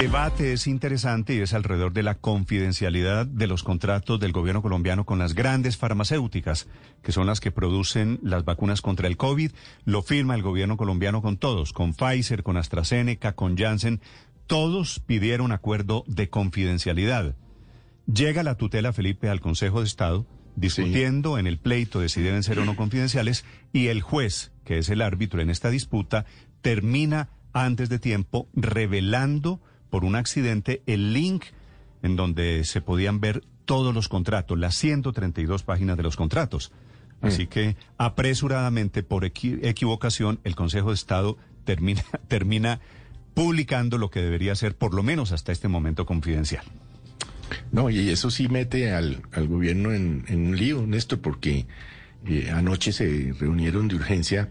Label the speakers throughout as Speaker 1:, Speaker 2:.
Speaker 1: El debate es interesante y es alrededor de la confidencialidad de los contratos del gobierno colombiano con las grandes farmacéuticas, que son las que producen las vacunas contra el COVID. Lo firma el gobierno colombiano con todos, con Pfizer, con AstraZeneca, con Janssen. Todos pidieron acuerdo de confidencialidad. Llega la tutela Felipe al Consejo de Estado discutiendo en el pleito de si deben ser o no confidenciales y el juez, que es el árbitro en esta disputa, termina antes de tiempo revelando por un accidente el link en donde se podían ver todos los contratos, las 132 páginas de los contratos. Así mm. que apresuradamente, por equivocación, el Consejo de Estado termina, termina publicando lo que debería ser, por lo menos hasta este momento, confidencial.
Speaker 2: No, y eso sí mete al, gobierno en, un lío, Néstor, porque eh, anoche se reunieron de urgencia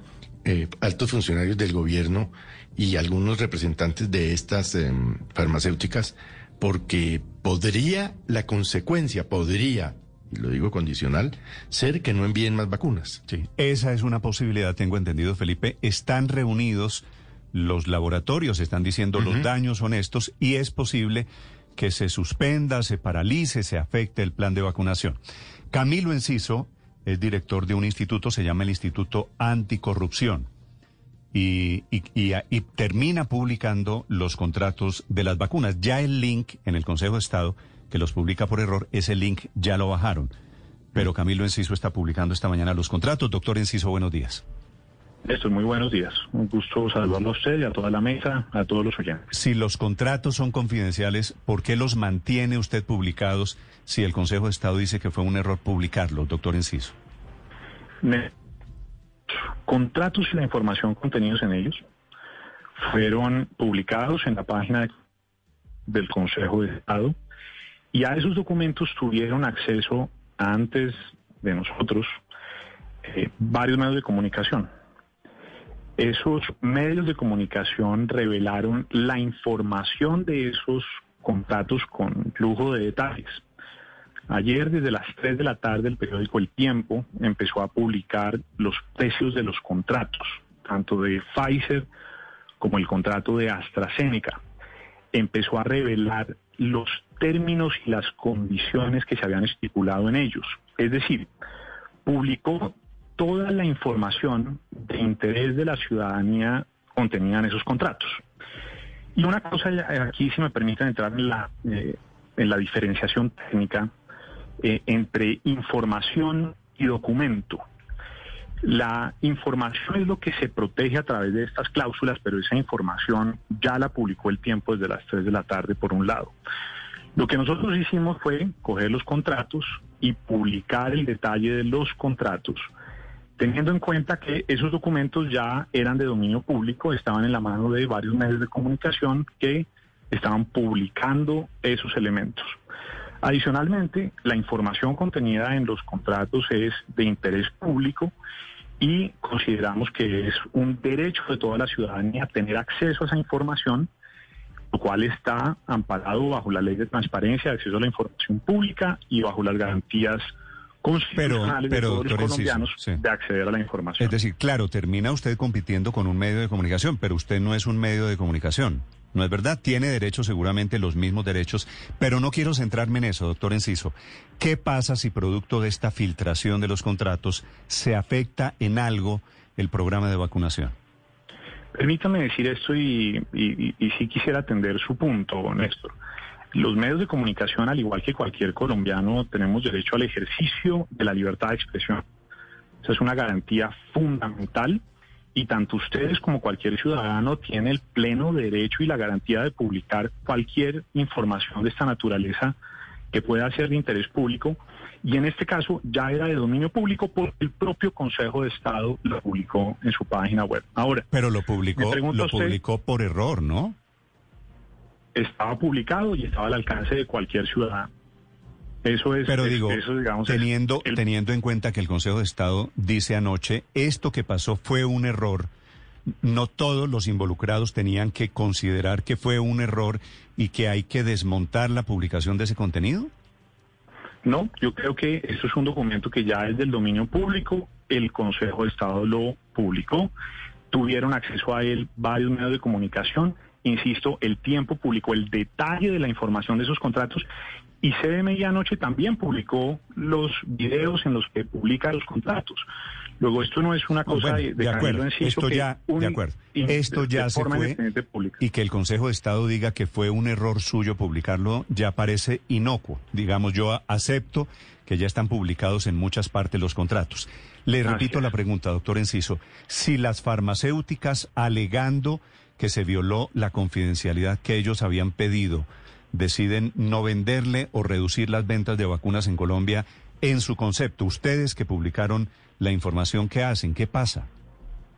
Speaker 2: eh, altos funcionarios del gobierno y algunos representantes de estas em, farmacéuticas, porque podría, la consecuencia podría, y lo digo condicional, ser que no envíen más vacunas.
Speaker 1: Sí, esa es una posibilidad, tengo entendido, Felipe. Están reunidos los laboratorios, están diciendo los daños son estos y es posible que se suspenda, se paralice, se afecte el plan de vacunación. Camilo Enciso es director de un instituto, se llama el Instituto Anticorrupción. Y, y, termina publicando los contratos de las vacunas. Ya el link en el Consejo de Estado, que los publica por error, ese link ya lo bajaron. Pero Camilo Enciso está publicando esta mañana los contratos. Doctor Enciso, buenos días.
Speaker 3: Esto, muy buenos días. Un gusto saludarlo a usted y a toda la mesa, a todos los oyentes.
Speaker 1: Si los contratos son confidenciales, ¿por qué los mantiene usted publicados si el Consejo de Estado dice que fue un error publicarlos, doctor Enciso?
Speaker 3: contratos y la información contenidos en ellos fueron publicados en la página del Consejo de Estado y a esos documentos tuvieron acceso antes de nosotros eh, varios medios de comunicación. Esos medios de comunicación revelaron la información de esos contratos con lujo de detalles. Ayer, desde las 3 de la tarde, el periódico El Tiempo empezó a publicar los precios de los contratos, tanto de Pfizer como el contrato de AstraZeneca. Empezó a revelar los términos y las condiciones que se habían estipulado en ellos. Es decir, publicó toda la información de interés de la ciudadanía contenida en esos contratos. Y una cosa aquí, si me permiten entrar en la, eh, en la diferenciación técnica eh, entre información y documento. La información es lo que se protege a través de estas cláusulas, pero esa información ya la publicó el tiempo desde las 3 de la tarde, por un lado. Lo que nosotros hicimos fue coger los contratos y publicar el detalle de los contratos teniendo en cuenta que esos documentos ya eran de dominio público, estaban en la mano de varios medios de comunicación que estaban publicando esos elementos. Adicionalmente, la información contenida en los contratos es de interés público y consideramos que es un derecho de toda la ciudadanía tener acceso a esa información, lo cual está amparado bajo la ley de transparencia, acceso a la información pública y bajo las garantías pero, pero, de colombianos de acceder a la información.
Speaker 1: Es decir, claro, termina usted compitiendo con un medio de comunicación, pero usted no es un medio de comunicación. ¿No es verdad? Tiene derechos, seguramente los mismos derechos, pero no quiero centrarme en eso, doctor Enciso. ¿Qué pasa si producto de esta filtración de los contratos se afecta en algo el programa de vacunación?
Speaker 3: Permítame decir esto y, y, y sí quisiera atender su punto, Néstor. Los medios de comunicación, al igual que cualquier colombiano, tenemos derecho al ejercicio de la libertad de expresión. Esa es una garantía fundamental y tanto ustedes como cualquier ciudadano tiene el pleno derecho y la garantía de publicar cualquier información de esta naturaleza que pueda ser de interés público y en este caso ya era de dominio público porque el propio Consejo de Estado lo publicó en su página web. Ahora,
Speaker 1: pero lo publicó, lo publicó por error, ¿no?
Speaker 3: Estaba publicado y estaba al alcance de cualquier ciudadano. Eso es.
Speaker 1: Pero digo, teniendo, teniendo en cuenta que el Consejo de Estado dice anoche, esto que pasó fue un error, no todos los involucrados tenían que considerar que fue un error y que hay que desmontar la publicación de ese contenido.
Speaker 3: No, yo creo que esto es un documento que ya es del dominio público, el Consejo de Estado lo publicó, tuvieron acceso a él varios medios de comunicación insisto, el tiempo publicó el detalle de la información de esos contratos y CDMI anoche también publicó los videos en los que publica los contratos. Luego, esto no es una cosa
Speaker 1: de,
Speaker 3: de,
Speaker 1: acuerdo. Esto ya, de acuerdo. Esto ya se fue y que el Consejo de Estado diga que fue un error suyo publicarlo ya parece inocuo. Digamos, yo acepto que ya están publicados en muchas partes los contratos. Le repito la pregunta, doctor Enciso. Si las farmacéuticas alegando que se violó la confidencialidad que ellos habían pedido, deciden no venderle o reducir las ventas de vacunas en Colombia, en su concepto, ustedes que publicaron la información que hacen, ¿qué pasa?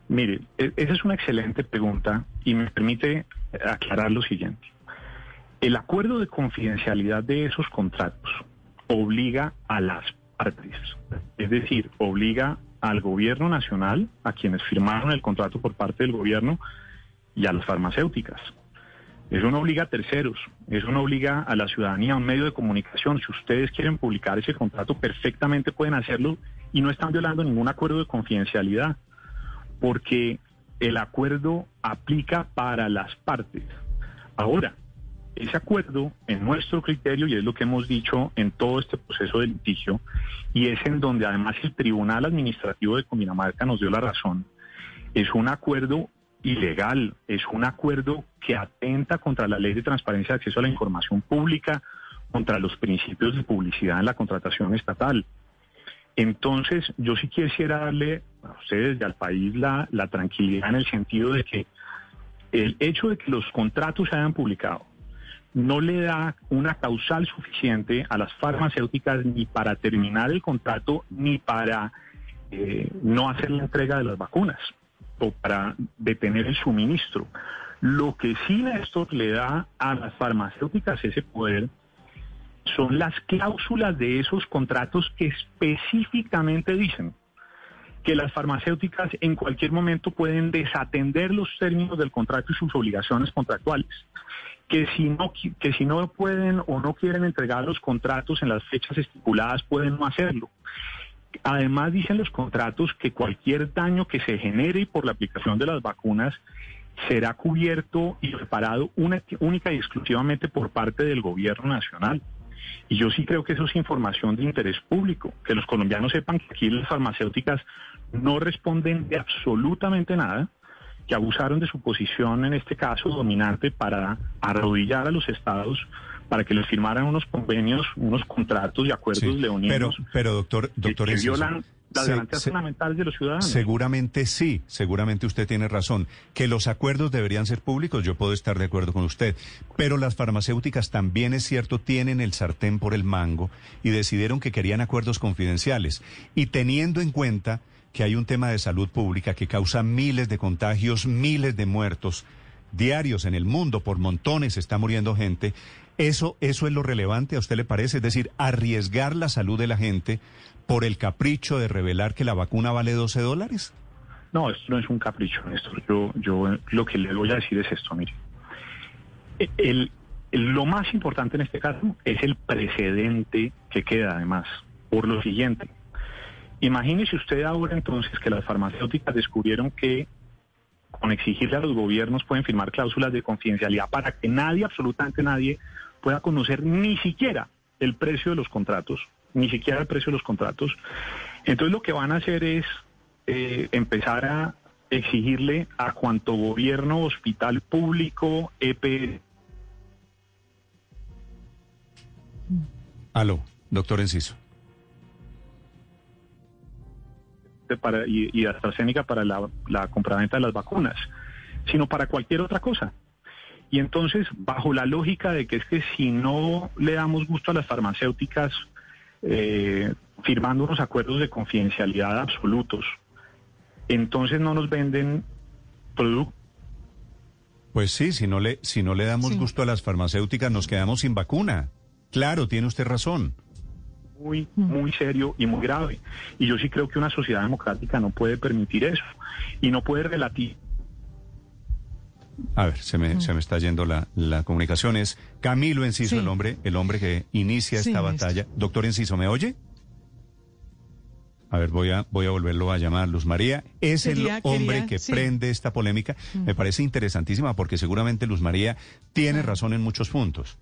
Speaker 3: Mire, e, esa es una excelente pregunta y me permite aclarar lo siguiente. El acuerdo de confidencialidad de esos contratos obliga a las partes, es decir, obliga al gobierno nacional, a quienes firmaron el contrato por parte del gobierno, y a las farmacéuticas. Eso no obliga a terceros, eso no obliga a la ciudadanía, a un medio de comunicación. Si ustedes quieren publicar ese contrato, perfectamente pueden hacerlo y no están violando ningún acuerdo de confidencialidad, porque el acuerdo aplica para las partes. Ahora, ese acuerdo, en nuestro criterio, y es lo que hemos dicho en todo este proceso de litigio, y es en donde además el Tribunal Administrativo de Cundinamarca nos dio la razón, es un acuerdo ilegal, es un acuerdo que atenta contra la ley de transparencia de acceso a la información pública, contra los principios de publicidad en la contratación estatal. Entonces, yo sí quisiera darle a ustedes y al país la, tranquilidad en el sentido de que el hecho de que los contratos se hayan publicado no le da una causal suficiente a las farmacéuticas ni para terminar el contrato ni para eh, no hacer la entrega de las vacunas o para detener el suministro. Lo que sí esto le da a las farmacéuticas ese poder son las cláusulas de esos contratos que específicamente dicen que las farmacéuticas en cualquier momento pueden desatender los términos del contrato y sus obligaciones contractuales, que si no que si no pueden o no quieren entregar los contratos en las fechas estipuladas pueden no hacerlo. Además dicen los contratos que cualquier daño que se genere por la aplicación de las vacunas será cubierto y reparado única y exclusivamente por parte del gobierno nacional. Y yo sí creo que eso es información de interés público, que los colombianos sepan que aquí las farmacéuticas no responden de absolutamente nada, que abusaron de su posición, en este caso dominante, para arrodillar a los estados para que les firmaran unos convenios, unos contratos y acuerdos leoninos.
Speaker 1: Pero, pero doctor, doctor
Speaker 3: que, violan las garantías fundamentales de los ciudadanos.
Speaker 1: Seguramente sí, seguramente usted tiene razón. Que los acuerdos deberían ser públicos, yo puedo estar de acuerdo con usted. Pero las farmacéuticas también es cierto, tienen el sartén por el mango y decidieron que querían acuerdos confidenciales. Y teniendo en cuenta que hay un tema de salud pública que causa miles de contagios, miles de muertos diarios en el mundo, por montones está muriendo gente. Eso, eso es lo relevante, ¿a usted le parece? Es decir, arriesgar la salud de la gente por el capricho de revelar que la vacuna vale 12 dólares.
Speaker 3: No, esto no es un capricho, Néstor. Yo, yo lo que le voy a decir es esto, mire. El, lo más importante en este caso es el precedente que queda, además, por lo siguiente. Imagínese usted ahora entonces que las farmacéuticas descubrieron que con exigirle a los gobiernos pueden firmar cláusulas de confidencialidad para que nadie, absolutamente nadie, pueda conocer ni siquiera el precio de los contratos, ni siquiera el precio de los contratos. Entonces lo que van a hacer es eh, empezar a exigirle a cuanto gobierno, hospital público, EP.
Speaker 1: Aló, doctor Enciso.
Speaker 3: para, y, y AstraZeneca para la, la compraventa de las vacunas, sino para cualquier otra cosa. Y entonces, bajo la lógica de que es que si no le damos gusto a las farmacéuticas eh, firmando unos acuerdos de confidencialidad absolutos, entonces no nos venden productos.
Speaker 1: Pues sí, si no le, si no le damos gusto a las farmacéuticas, nos quedamos sin vacuna. Claro, tiene usted razón
Speaker 3: muy, muy serio y muy grave. Y yo sí creo que una sociedad democrática no puede permitir eso y no puede relatir.
Speaker 1: A ver, se me, se me está yendo la, la comunicación. Es Camilo Enciso, el hombre, el hombre que inicia esta batalla. Doctor Enciso, ¿me oye? A ver, voy a, voy a volverlo a llamar. Luz María es el hombre que prende esta polémica. Mm. Me parece interesantísima porque seguramente Luz María tiene razón en muchos puntos.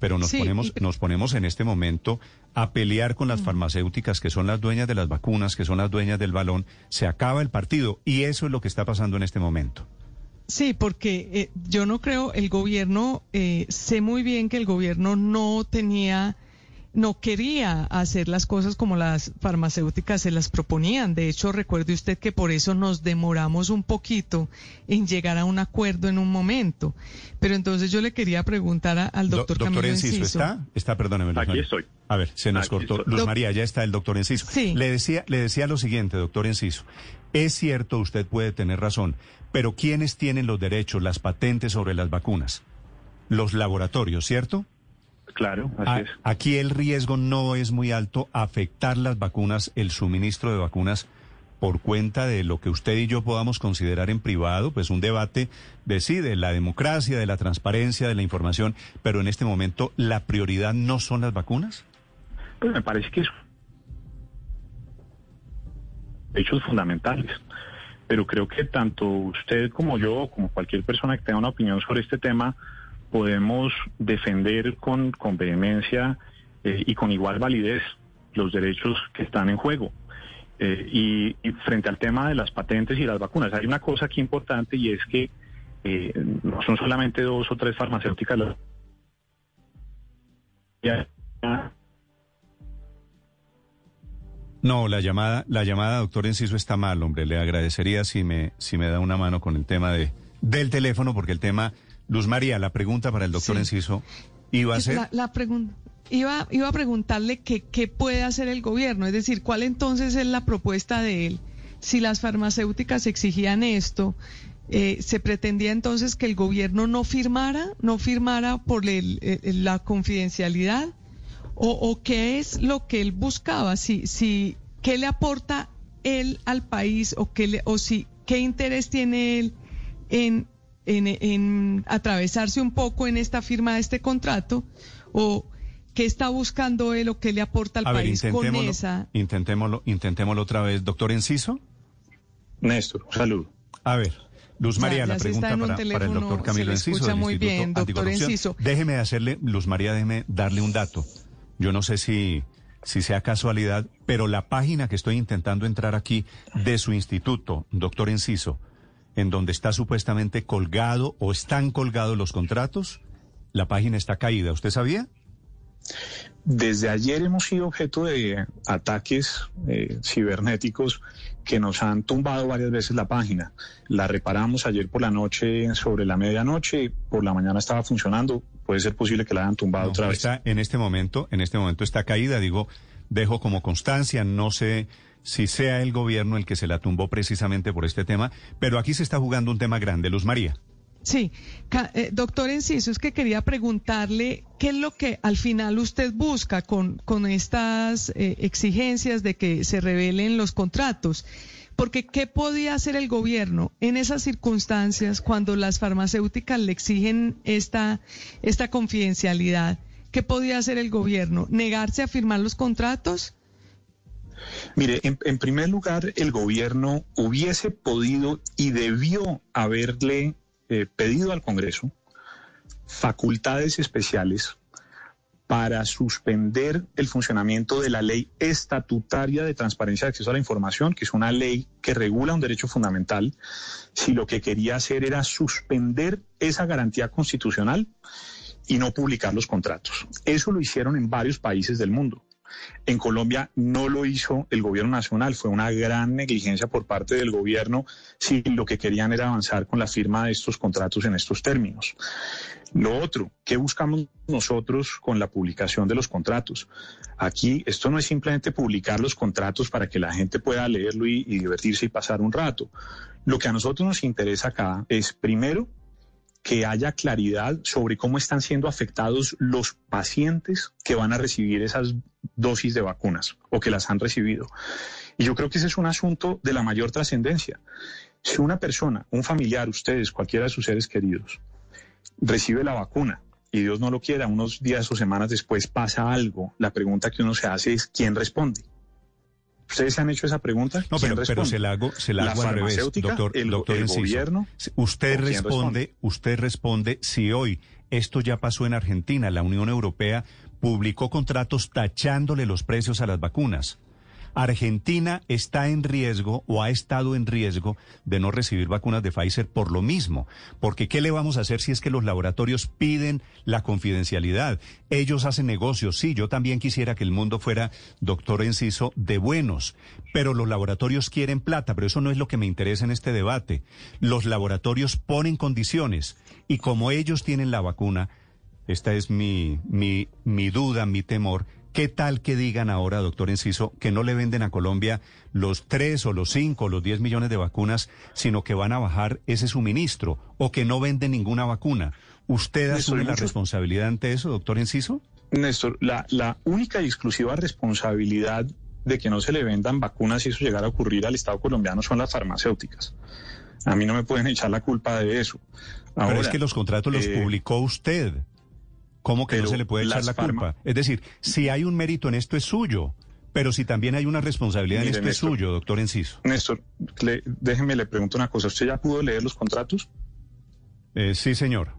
Speaker 1: Pero nos, ponemos, nos ponemos en este momento a pelear con las mm. farmacéuticas que son las dueñas de las vacunas, que son las dueñas del balón. Se acaba el partido y eso es lo que está pasando en este momento.
Speaker 4: Sí, porque eh, yo no creo, el gobierno, eh, sé muy bien que el gobierno no tenía no quería hacer las cosas como las farmacéuticas se las proponían. De hecho, recuerde usted que por eso nos demoramos un poquito en llegar a un acuerdo en un momento. Pero entonces yo le quería preguntar al doctor Do, Doctor Enciso,
Speaker 1: ¿está? Está, perdóneme.
Speaker 3: Aquí estoy.
Speaker 1: A ver, se nos cortó. Luz María, ya está el doctor Enciso.
Speaker 4: Sí.
Speaker 1: Le decía, le decía lo siguiente, doctor Enciso. Es cierto, usted puede tener razón, pero ¿quiénes tienen los derechos, las patentes sobre las vacunas? Los laboratorios, ¿cierto?
Speaker 3: Claro, así es.
Speaker 1: Aquí el riesgo no es muy alto afectar las vacunas, el suministro de vacunas por cuenta de lo que usted y yo podamos considerar en privado, pues un debate de sí, de la democracia, de la transparencia, de la información, pero en este momento la prioridad no son las vacunas?
Speaker 3: Pues me parece que es hechos fundamentales. Pero creo que tanto usted como yo, como cualquier persona que tenga una opinión sobre este tema, podemos defender con, con vehemencia eh, y con igual validez los derechos que están en juego. Eh, y, frente al tema de las patentes y las vacunas, hay una cosa aquí importante y es que eh, no son solamente dos o tres farmacéuticas las...
Speaker 1: No, la llamada, la llamada, doctor Enciso, está mal, hombre. Le agradecería si me, si me da una mano con el tema de, del teléfono, porque el tema Luz María, la pregunta para el doctor Enciso iba a ser...
Speaker 4: La, pregunta... Iba, iba a preguntarle qué puede hacer el gobierno, es decir, cuál entonces es la propuesta de él. Si las farmacéuticas exigían esto, eh, ¿se pretendía entonces que el gobierno no firmara, no firmara por la confidencialidad? O, qué es lo que él buscaba? Si, si, ¿Qué le aporta él al país o, qué le, o si, qué interés tiene él en en, atravesarse un poco en esta firma de este contrato o qué está buscando él o qué le aporta al país con esa.
Speaker 1: Intentémoslo, intentémoslo otra vez, doctor Enciso.
Speaker 3: Néstor, salud.
Speaker 1: A ver. Luz María, la pregunta para, el doctor Camilo Enciso.
Speaker 4: Escucha muy bien, doctor Enciso.
Speaker 1: Déjeme hacerle, Luz María, déjeme darle un dato. Yo no sé si, si sea casualidad, pero la página que estoy intentando entrar aquí de su instituto, doctor Enciso, en donde está supuestamente colgado o están colgados los contratos, la página está caída. ¿Usted sabía?
Speaker 3: Desde ayer hemos sido objeto de ataques eh, cibernéticos que nos han tumbado varias veces la página. La reparamos ayer por la noche sobre la medianoche, por la mañana estaba funcionando. Puede ser posible que la hayan tumbado otra vez.
Speaker 1: Está, en este momento, en este momento está caída. Digo, dejo como constancia. No sé si sea el gobierno el que se la tumbó precisamente por este tema, pero aquí se está jugando un tema grande, Luz María.
Speaker 4: Sí, eh, doctor Enciso, es que quería preguntarle qué es lo que al final usted busca con, con estas eh, exigencias de que se revelen los contratos. Porque ¿qué podía hacer el gobierno en esas circunstancias cuando las farmacéuticas le exigen esta, esta confidencialidad? ¿Qué podía hacer el gobierno? ¿Negarse a firmar los contratos?
Speaker 3: Mire, en, primer lugar, el gobierno hubiese podido y debió haberle eh, pedido al Congreso facultades especiales para suspender el funcionamiento de la ley estatutaria de transparencia de acceso a la información, que es una ley que regula un derecho fundamental, si lo que quería hacer era suspender esa garantía constitucional y no publicar los contratos. Eso lo hicieron en varios países del mundo. En Colombia no lo hizo el gobierno nacional, fue una gran negligencia por parte del gobierno si lo que querían era avanzar con la firma de estos contratos en estos términos. Lo otro, ¿qué buscamos nosotros con la publicación de los contratos? Aquí esto no es simplemente publicar los contratos para que la gente pueda leerlo y, y divertirse y pasar un rato. Lo que a nosotros nos interesa acá es, primero, que haya claridad sobre cómo están siendo afectados los pacientes que van a recibir esas dosis de vacunas o que las han recibido. Y yo creo que ese es un asunto de la mayor trascendencia. Si una persona, un familiar, ustedes, cualquiera de sus seres queridos, recibe la vacuna y Dios no lo quiera, unos días o semanas después pasa algo, la pregunta que uno se hace es ¿quién responde? ¿Ustedes se han hecho esa pregunta?
Speaker 1: No, pero, pero, se la hago, se la, hago al revés, doctor,
Speaker 3: el,
Speaker 1: doctor
Speaker 3: el gobierno.
Speaker 1: Usted responde, usted responde si hoy esto ya pasó en Argentina, la Unión Europea publicó contratos tachándole los precios a las vacunas. Argentina está en riesgo o ha estado en riesgo de no recibir vacunas de Pfizer por lo mismo. Porque ¿qué le vamos a hacer si es que los laboratorios piden la confidencialidad? Ellos hacen negocios. Sí, yo también quisiera que el mundo fuera, doctor Enciso, de buenos. Pero los laboratorios quieren plata, pero eso no es lo que me interesa en este debate. Los laboratorios ponen condiciones y como ellos tienen la vacuna, esta es mi, mi, mi duda, mi temor, ¿Qué tal que digan ahora, doctor Enciso, que no le venden a Colombia los tres o los cinco o los diez millones de vacunas, sino que van a bajar ese suministro o que no venden ninguna vacuna? ¿Usted asume la responsabilidad ante eso, doctor Enciso?
Speaker 3: Néstor, la, la única y exclusiva responsabilidad de que no se le vendan vacunas si eso llegara a ocurrir al Estado colombiano son las farmacéuticas. A mí no me pueden echar la culpa de eso.
Speaker 1: Pero es que los contratos los eh, publicó usted. ¿Cómo que no se le puede echar la culpa? Es decir, si hay un mérito en esto es suyo, pero si también hay una responsabilidad en esto es suyo, doctor Enciso.
Speaker 3: Néstor, déjeme le pregunto una cosa. ¿Usted ya pudo leer los contratos?
Speaker 1: Eh, sí, señor.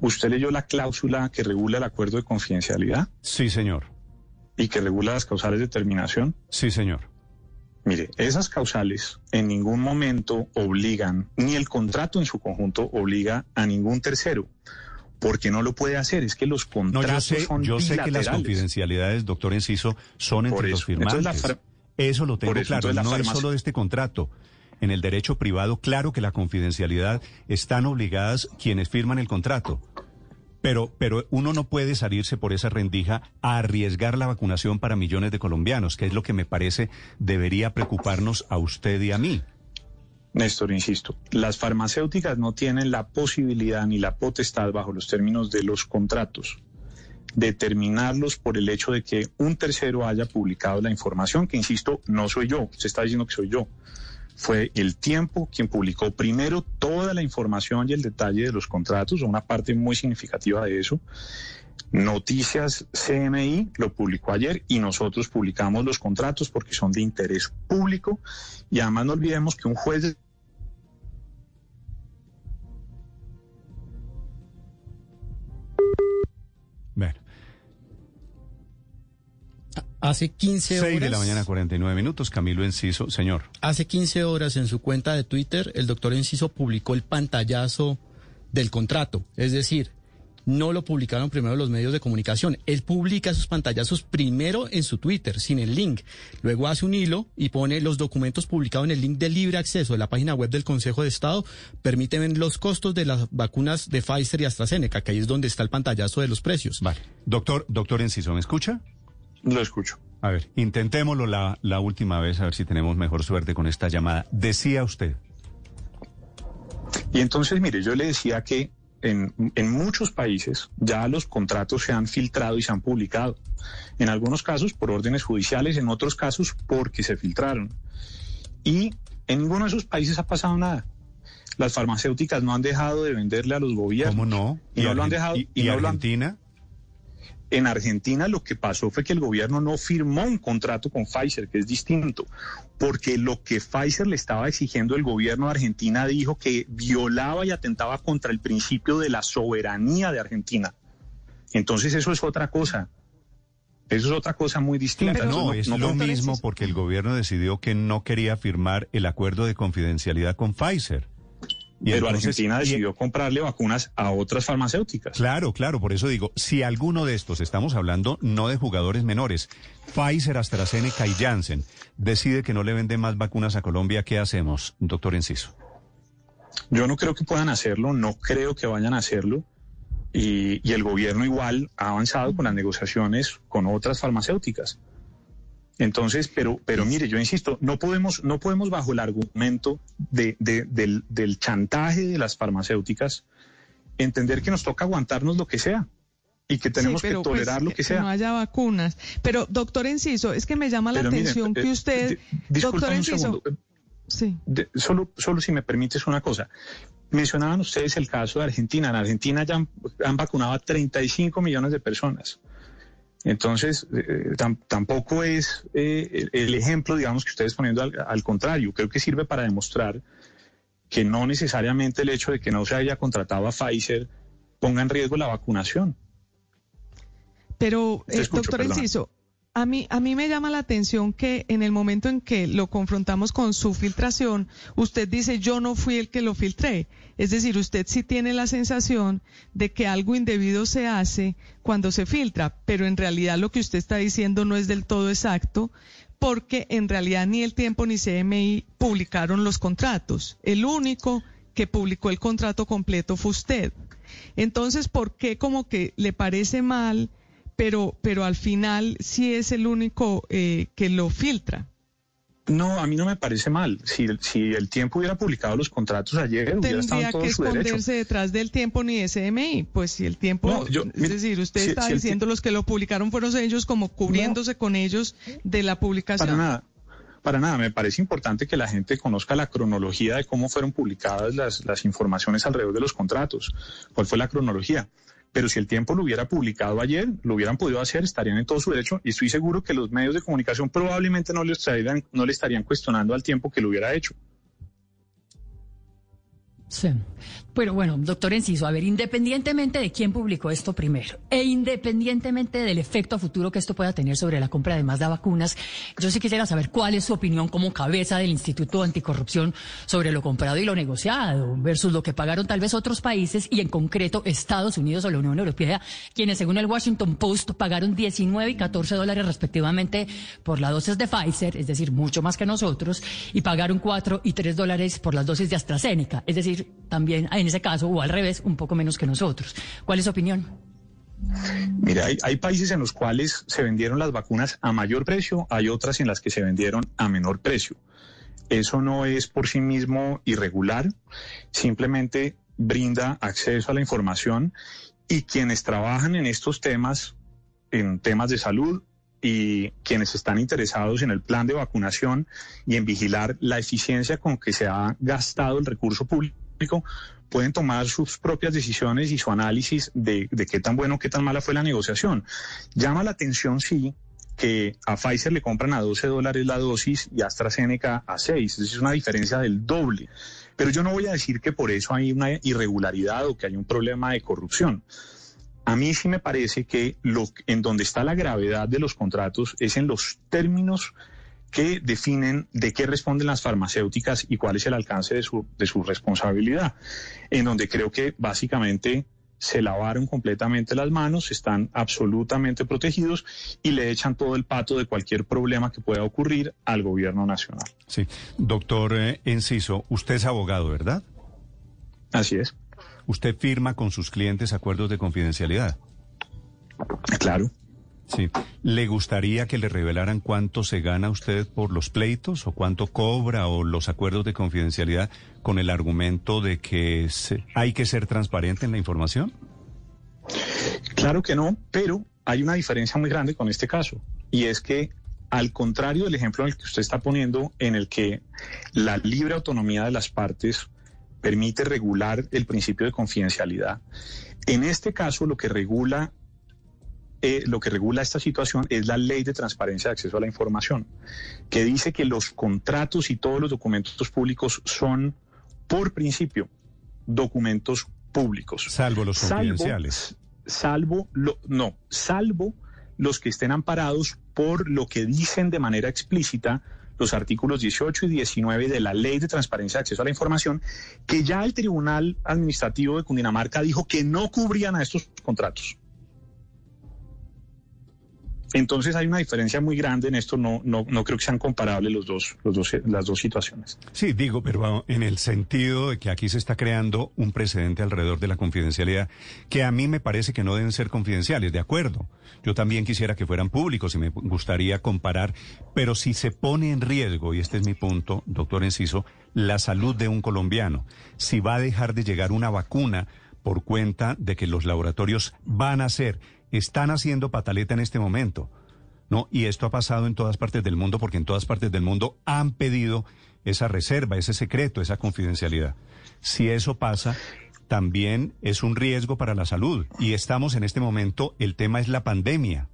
Speaker 3: ¿Usted leyó la cláusula que regula el acuerdo de confidencialidad?
Speaker 1: Sí, señor.
Speaker 3: ¿Y que regula las causales de terminación?
Speaker 1: Sí, señor.
Speaker 3: Mire, esas causales en ningún momento obligan, ni el contrato en su conjunto obliga a ningún tercero porque no lo puede hacer. Es que los contratos
Speaker 1: no, yo sé,
Speaker 3: son
Speaker 1: Yo sé que las confidencialidades, doctor Enciso, son entre los firmantes. eso lo tengo claro, no es solo de este contrato. En el derecho privado, claro que la confidencialidad están obligadas quienes firman el contrato. Pero, pero uno no puede salirse por esa rendija a arriesgar la vacunación para millones de colombianos, que es lo que me parece debería preocuparnos a usted y a mí.
Speaker 3: Néstor, insisto, las farmacéuticas no tienen la posibilidad ni la potestad bajo los términos de los contratos de terminarlos por el hecho de que un tercero haya publicado la información, que insisto, no soy yo, se está diciendo que soy yo. Fue el tiempo quien publicó primero toda la información y el detalle de los contratos, una parte muy significativa de eso. Noticias CMI lo publicó ayer y nosotros publicamos los contratos porque son de interés público y además no olvidemos que un juez
Speaker 5: Hace 15 horas. 6
Speaker 1: de la mañana, 49 minutos. Camilo Enciso, señor.
Speaker 5: Hace 15 horas en su cuenta de Twitter, el doctor Enciso publicó el pantallazo del contrato. Es decir, no lo publicaron primero los medios de comunicación. Él publica sus pantallazos primero en su Twitter, sin el link. Luego hace un hilo y pone los documentos publicados en el link de libre acceso de la página web del Consejo de Estado. Permiten ver los costos de las vacunas de Pfizer y AstraZeneca, que ahí es donde está el pantallazo de los precios.
Speaker 1: Vale. Doctor, doctor Enciso, ¿me escucha?
Speaker 3: Lo escucho.
Speaker 1: A ver, intentémoslo la, la última vez, a ver si tenemos mejor suerte con esta llamada. Decía usted.
Speaker 3: Y entonces, mire, yo le decía que en, en, muchos países ya los contratos se han filtrado y se han publicado. En algunos casos por órdenes judiciales, en otros casos porque se filtraron. Y en ninguno de esos países ha pasado nada. Las farmacéuticas no han dejado de venderle a los gobiernos.
Speaker 1: ¿Cómo no?
Speaker 3: Y, no lo han dejado.
Speaker 1: ¿Y, y, Argentina?
Speaker 3: En Argentina lo que pasó fue que el gobierno no firmó un contrato con Pfizer, que es distinto, porque lo que Pfizer le estaba exigiendo el gobierno de Argentina dijo que violaba y atentaba contra el principio de la soberanía de Argentina. Entonces eso es otra cosa. Eso es otra cosa muy distinta.
Speaker 1: no, es lo mismo porque el gobierno decidió que no quería firmar el acuerdo de confidencialidad con Pfizer.
Speaker 3: Pero Argentina decidió comprarle vacunas a otras farmacéuticas.
Speaker 1: Claro, claro, por eso digo, si alguno de estos, estamos hablando no de jugadores menores, Pfizer, AstraZeneca y Janssen, decide que no le vende más vacunas a Colombia, ¿qué hacemos, doctor Enciso?
Speaker 3: Yo no creo que puedan hacerlo, no creo que vayan a hacerlo. Y, y el gobierno igual ha avanzado con las negociaciones con otras farmacéuticas. Entonces, pero, pero mire, yo insisto, no podemos, no podemos bajo el argumento de, del, del, chantaje de las farmacéuticas entender que nos toca aguantarnos lo que sea y que tenemos que pues, tolerar lo que sea.
Speaker 4: no haya vacunas. Pero, doctor Enciso, es que me llama la atención eh, que usted, doctor Enciso,
Speaker 3: sí. solo, solo si me permites una cosa. Mencionaban ustedes el caso de Argentina. En Argentina ya han, han vacunado a 35 millones de personas. Entonces, eh, tampoco es eh, el ejemplo, digamos, que ustedes poniendo al, contrario. Creo que sirve para demostrar que no necesariamente el hecho de que no se haya contratado a Pfizer ponga en riesgo la vacunación.
Speaker 4: Pero, eh, doctor Enciso, a mí, a mí me llama la atención que en el momento en que lo confrontamos con su filtración, usted dice yo no fui el que lo filtré. Es decir, usted sí tiene la sensación de que algo indebido se hace cuando se filtra, pero en realidad lo que usted está diciendo no es del todo exacto, porque en realidad ni el tiempo ni CMI publicaron los contratos. El único que publicó el contrato completo fue usted. Entonces, ¿por qué como que le parece mal? Pero, pero al final sí es el único eh, que lo filtra.
Speaker 3: No, a mí no me parece mal. Si, si el tiempo hubiera publicado los contratos ayer, hubiera estado en todo
Speaker 4: que
Speaker 3: esconderse
Speaker 4: detrás del tiempo ni SMI. Pues si el tiempo, es decir, usted está diciendo los que lo publicaron fueron ellos como cubriéndose con ellos de la publicación.
Speaker 3: Para nada. Para nada, me parece importante que la gente conozca la cronología de cómo fueron publicadas las, las informaciones alrededor de los contratos. ¿Cuál fue la cronología? Pero si el tiempo lo hubiera publicado ayer, lo hubieran podido hacer, estarían en todo su derecho y estoy seguro que los medios de comunicación probablemente no le estarían, no estarían cuestionando al tiempo que lo hubiera hecho.
Speaker 6: Sí. Pero bueno, doctor Enciso, a ver, independientemente de quién publicó esto primero e independientemente del efecto futuro que esto pueda tener sobre la compra de más de vacunas, yo sí quisiera saber cuál es su opinión como cabeza del Instituto Anticorrupción sobre lo comprado y lo negociado versus lo que pagaron tal vez otros países y en concreto Estados Unidos o la Unión Europea, quienes según el Washington Post pagaron 19 y 14 dólares respectivamente por las dosis de Pfizer, es decir, mucho más que nosotros, y pagaron 4 y 3 dólares por las dosis de AstraZeneca, es decir, también en ese caso, o al revés, un poco menos que nosotros. ¿Cuál es su opinión?
Speaker 3: Mira, hay, países en los cuales se vendieron las vacunas a mayor precio, hay otras en las que se vendieron a menor precio. Eso no es por sí mismo irregular, simplemente brinda acceso a la información y quienes trabajan en estos temas, en temas de salud y quienes están interesados en el plan de vacunación y en vigilar la eficiencia con que se ha gastado el recurso público, pueden tomar sus propias decisiones y su análisis de, qué tan bueno, qué tan mala fue la negociación. Llama la atención, sí, que a Pfizer le compran a 12 dólares la dosis y a AstraZeneca a 6. Es una diferencia del doble. Pero yo no voy a decir que por eso hay una irregularidad o que hay un problema de corrupción. A mí sí me parece que lo, en donde está la gravedad de los contratos es en los términos que definen de qué responden las farmacéuticas y cuál es el alcance de su, de su responsabilidad, en donde creo que básicamente se lavaron completamente las manos, están absolutamente protegidos y le echan todo el pato de cualquier problema que pueda ocurrir al gobierno nacional.
Speaker 1: Sí, doctor eh, Enciso, usted es abogado, ¿verdad?
Speaker 3: Así es.
Speaker 1: ¿Usted firma con sus clientes acuerdos de confidencialidad?
Speaker 3: Claro.
Speaker 1: Sí. ¿Le gustaría que le revelaran cuánto se gana usted por los pleitos o cuánto cobra o los acuerdos de confidencialidad con el argumento de que hay que ser transparente en la información?
Speaker 3: Claro que no, pero hay una diferencia muy grande con este caso y es que al contrario del ejemplo en el que usted está poniendo, en el que la libre autonomía de las partes permite regular el principio de confidencialidad, en este caso lo que regula eh, lo que regula esta situación es la ley de transparencia de acceso a la información, que dice que los contratos y todos los documentos públicos son, por principio, documentos públicos.
Speaker 1: Salvo los confidenciales.
Speaker 3: Salvo, lo, no, salvo los que estén amparados por lo que dicen de manera explícita los artículos 18 y 19 de la Ley de Transparencia de Acceso a la Información, que ya el Tribunal Administrativo de Cundinamarca dijo que no cubrían a estos contratos. Entonces hay una diferencia muy grande en esto, no, no, no creo que sean comparables los dos, los dos, las dos situaciones.
Speaker 1: Sí, digo, pero en el sentido de que aquí se está creando un precedente alrededor de la confidencialidad, que a mí me parece que no deben ser confidenciales, de acuerdo. Yo también quisiera que fueran públicos y me gustaría comparar, pero si se pone en riesgo, y este es mi punto, doctor Enciso, la salud de un colombiano, si va a dejar de llegar una vacuna por cuenta de que los laboratorios van a ser están haciendo pataleta en este momento. ¿no? Y esto ha pasado en todas partes del mundo porque en todas partes del mundo han pedido esa reserva, ese secreto, esa confidencialidad. Si eso pasa, también es un riesgo para la salud. Y estamos en este momento, el tema es la pandemia.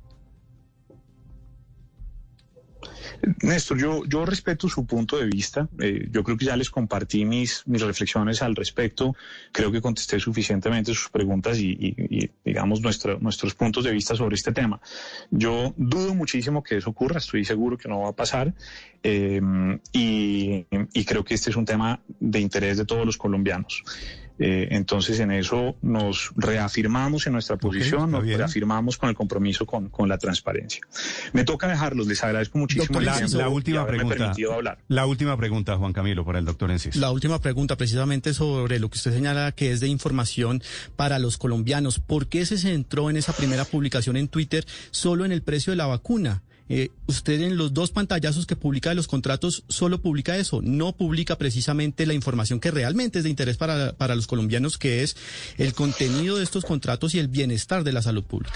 Speaker 3: Néstor, yo, yo respeto su punto de vista. Eh, yo creo que ya les compartí mis, mis reflexiones al respecto. Creo que contesté suficientemente sus preguntas y, y, digamos, nuestro, nuestros puntos de vista sobre este tema. Yo dudo muchísimo que eso ocurra. Estoy seguro que no va a pasar. Eh, y, y creo que este es un tema de interés de todos los colombianos. Eh, entonces, en eso nos reafirmamos en nuestra posición, nos reafirmamos con el compromiso con, con, la transparencia. Me toca dejarlos, les agradezco muchísimo
Speaker 1: la, la última pregunta. La última pregunta, Juan Camilo, para el doctor Encis.
Speaker 5: La última pregunta, precisamente sobre lo que usted señala que es de información para los colombianos. ¿Por qué se centró en esa primera publicación en Twitter solo en el precio de la vacuna? Eh, usted en los dos pantallazos que publica de los contratos solo publica eso, no publica precisamente la información que realmente es de interés para, para los colombianos, que es el contenido de estos contratos y el bienestar de la salud pública.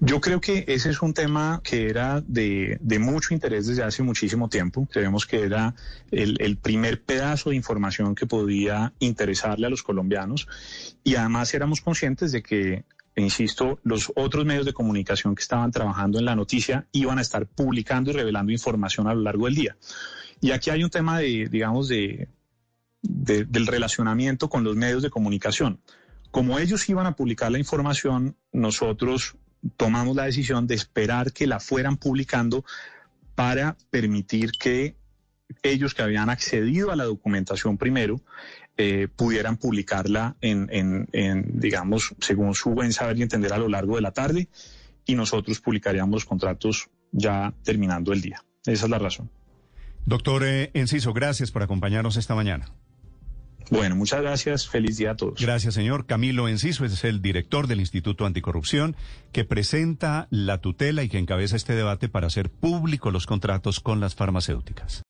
Speaker 3: Yo creo que ese es un tema que era de, de mucho interés desde hace muchísimo tiempo. Creemos que era el, el, primer pedazo de información que podía interesarle a los colombianos y además éramos conscientes de que insisto, los otros medios de comunicación que estaban trabajando en la noticia iban a estar publicando y revelando información a lo largo del día. Y aquí hay un tema de, digamos, de, del relacionamiento con los medios de comunicación. Como ellos iban a publicar la información, nosotros tomamos la decisión de esperar que la fueran publicando para permitir que ellos que habían accedido a la documentación primero eh, pudieran publicarla en, en, digamos, según su buen saber y entender a lo largo de la tarde y nosotros publicaríamos los contratos ya terminando el día. Esa es la razón.
Speaker 1: Doctor eh, Enciso, gracias por acompañarnos esta mañana.
Speaker 3: Bueno, muchas gracias. Feliz día a todos.
Speaker 1: Gracias, señor. Camilo Enciso es el director del Instituto Anticorrupción que presenta la tutela y que encabeza este debate para hacer público los contratos con las farmacéuticas.